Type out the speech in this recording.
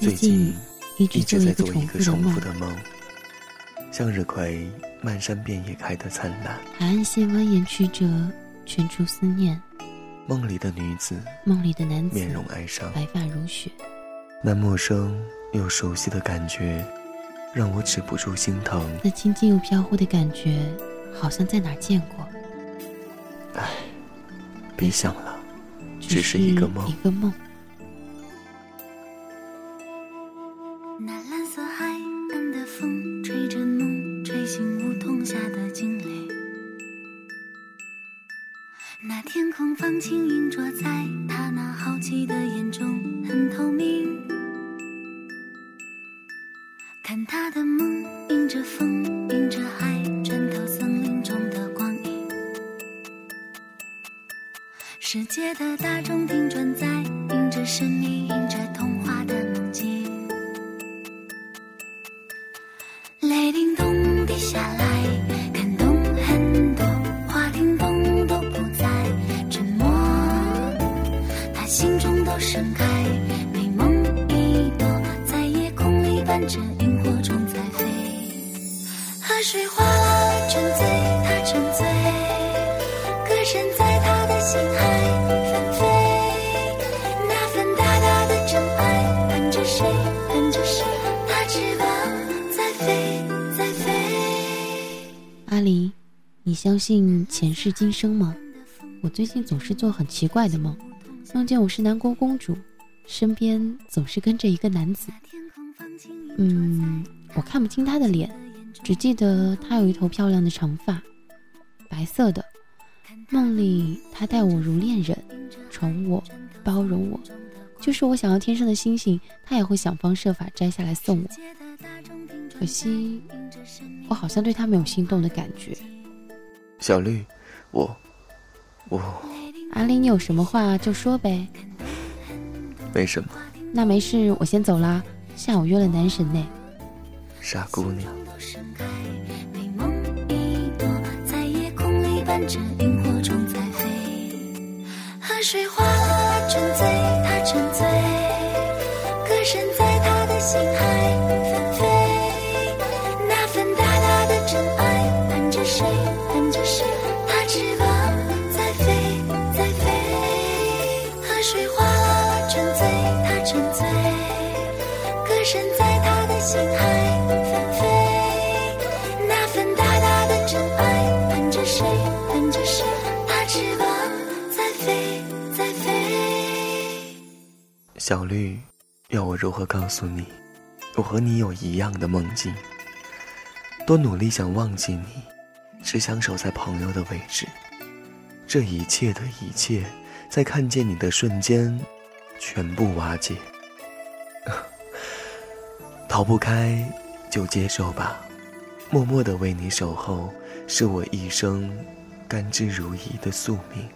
最近一直在做一个重复的梦，向日葵漫山遍野开的灿烂，海岸线蜿蜒曲折，圈出思念。梦里的女子，梦里的男子，面容哀伤，白发如雪。那陌生又熟悉的感觉，让我止不住心疼。那亲近又飘忽的感觉，好像在哪儿见过。唉，别想了，只是一个梦。一个梦。色海岸的风，吹着梦，吹醒梧桐下的惊雷。那天空放晴映着在他那好奇的眼中，很透明。看他的梦，迎着风，迎着海，穿透森林中的光影。世界的大钟停转在，迎着神秘，迎着童话的中都盛开，美梦一朵，在夜空里伴着萤火虫在飞。河水哗啦沉醉，它沉醉，歌声在他的心海纷飞。那份大大的真爱，伴着谁，伴着谁，它翅膀在飞，在飞。阿离，你相信前世今生吗？我最近总是做很奇怪的梦。梦见我是南国公主，身边总是跟着一个男子。嗯，我看不清他的脸，只记得他有一头漂亮的长发，白色的。梦里他待我如恋人，宠我，包容我，就是我想要天上的星星，他也会想方设法摘下来送我。可惜，我好像对他没有心动的感觉。小绿，我，我。阿林，你有什么话就说呗。没什么。那没事，我先走啦。下午约了男神呢。傻姑娘。河水哗啦沉醉，它沉醉，歌声在他的心海水哗啦啦沉醉，他沉醉，歌声在他的心海纷飞。那份大大的真爱，伴着谁，伴着谁，他翅膀在飞，在飞。小绿，要我如何告诉你，我和你有一样的梦境？多努力想忘记你，只想守在朋友的位置。这一切的一切。在看见你的瞬间，全部瓦解。逃不开，就接受吧。默默的为你守候，是我一生甘之如饴的宿命。